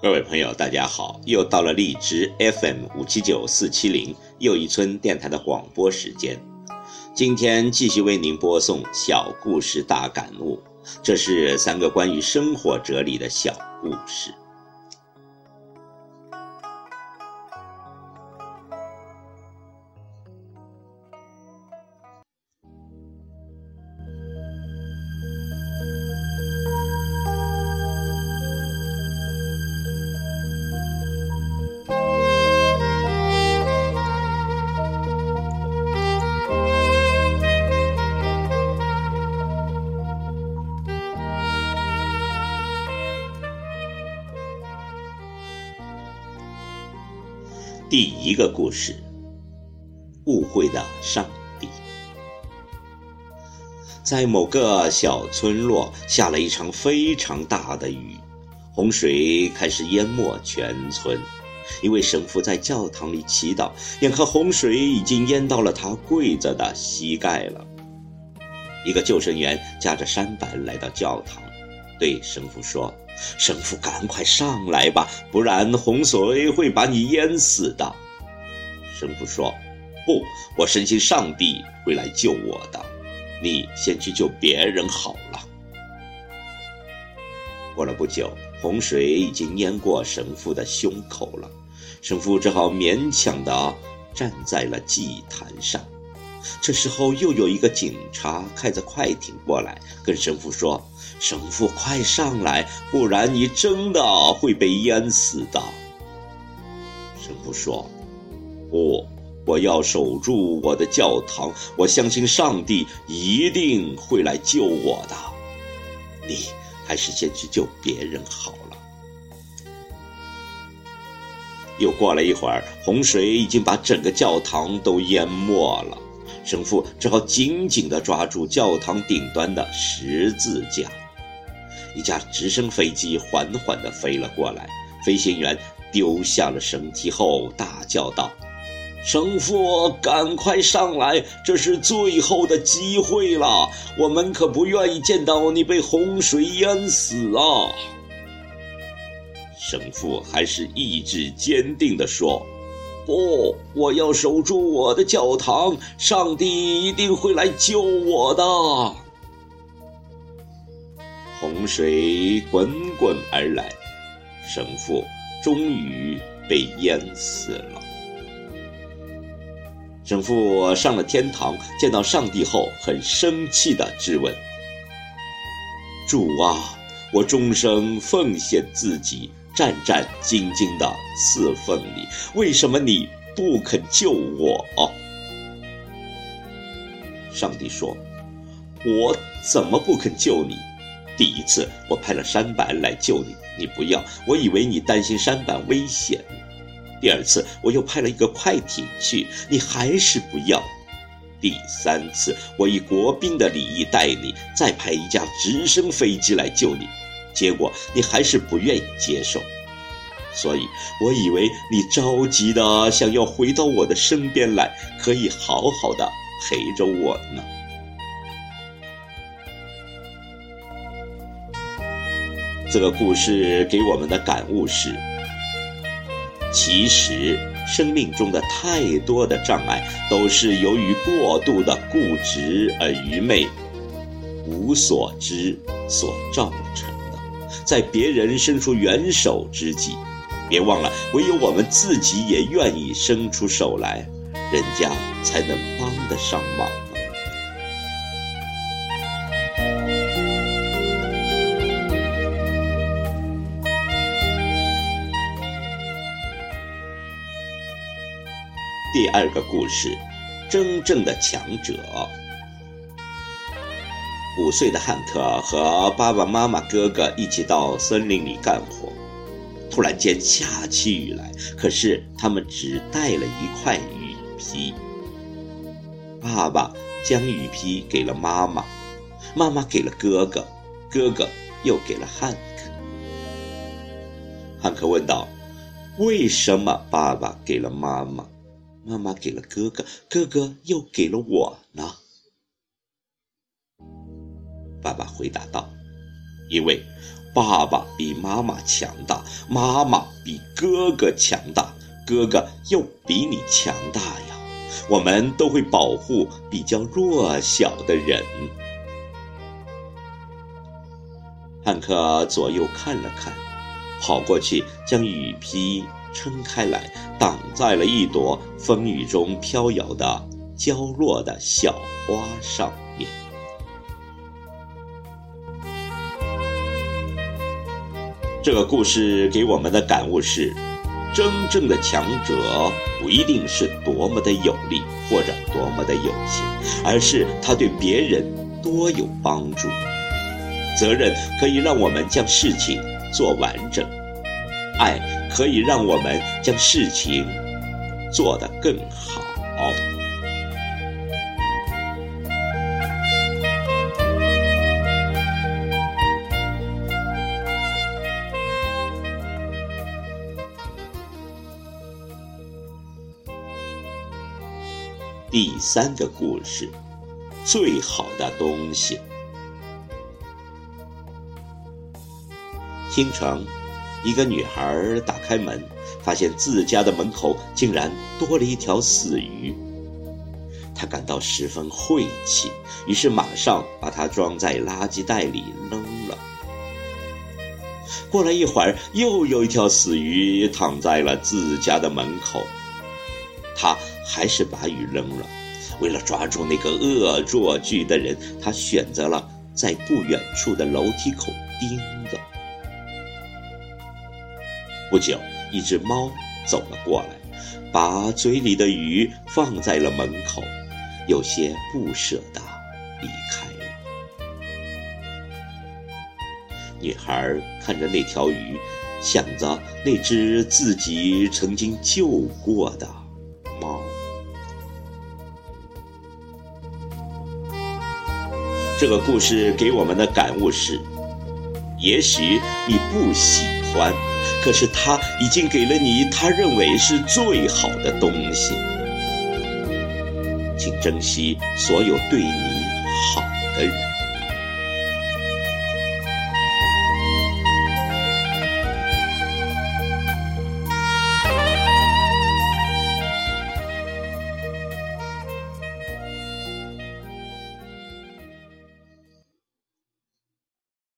各位朋友，大家好！又到了荔枝 FM 五七九四七零又一村电台的广播时间。今天继续为您播送小故事大感悟，这是三个关于生活哲理的小故事。第一个故事：误会的上帝。在某个小村落，下了一场非常大的雨，洪水开始淹没全村。一位神父在教堂里祈祷，眼看洪水已经淹到了他跪着的膝盖了。一个救生员驾着舢板来到教堂，对神父说。神父，赶快上来吧，不然洪水会把你淹死的。神父说：“不，我深信上帝会来救我的。你先去救别人好了。”过了不久，洪水已经淹过神父的胸口了，神父只好勉强地站在了祭坛上。这时候，又有一个警察开着快艇过来，跟神父说。神父，快上来，不然你真的会被淹死的。神父说：“不，我要守住我的教堂，我相信上帝一定会来救我的。你还是先去救别人好了。”又过了一会儿，洪水已经把整个教堂都淹没了，神父只好紧紧地抓住教堂顶端的十字架。一架直升飞机缓缓地飞了过来，飞行员丢下了绳梯后，大叫道：“神父，赶快上来，这是最后的机会了！我们可不愿意见到你被洪水淹死啊！”神父还是意志坚定地说：“不，我要守住我的教堂，上帝一定会来救我的。”洪水滚滚而来，神父终于被淹死了。神父上了天堂，见到上帝后，很生气地质问：“主啊，我终生奉献自己，战战兢兢的侍奉你，为什么你不肯救我？”上帝说：“我怎么不肯救你？”第一次，我派了山板来救你，你不要，我以为你担心山板危险。第二次，我又派了一个快艇去，你还是不要。第三次，我以国宾的礼仪待你，再派一架直升飞机来救你，结果你还是不愿意接受。所以，我以为你着急的想要回到我的身边来，可以好好的陪着我呢。这个故事给我们的感悟是：其实生命中的太多的障碍，都是由于过度的固执而愚昧、无所知所造成。在别人伸出援手之际，别忘了，唯有我们自己也愿意伸出手来，人家才能帮得上忙。第二个故事，真正的强者。五岁的汉克和爸爸妈妈、哥哥一起到森林里干活。突然间下起雨来，可是他们只带了一块雨披。爸爸将雨披给了妈妈，妈妈给了哥哥，哥哥又给了汉克。汉克问道：“为什么爸爸给了妈妈，妈妈给了哥哥，哥哥又给了我呢？”爸爸回答道：“因为爸爸比妈妈强大，妈妈比哥哥强大，哥哥又比你强大呀。我们都会保护比较弱小的人。”汉克左右看了看，跑过去将雨披撑开来，挡在了一朵风雨中飘摇的娇弱的小花上面。这个故事给我们的感悟是：真正的强者不一定是多么的有力或者多么的有钱，而是他对别人多有帮助。责任可以让我们将事情做完整，爱可以让我们将事情做得更好。第三个故事，最好的东西。清晨，一个女孩打开门，发现自家的门口竟然多了一条死鱼。她感到十分晦气，于是马上把它装在垃圾袋里扔了。过了一会儿，又有一条死鱼躺在了自家的门口。她还是把鱼扔了。为了抓住那个恶作剧的人，他选择了在不远处的楼梯口盯着。不久，一只猫走了过来，把嘴里的鱼放在了门口，有些不舍得离开了。女孩看着那条鱼，想着那只自己曾经救过的。这个故事给我们的感悟是：也许你不喜欢，可是他已经给了你他认为是最好的东西。请珍惜所有对你好的人。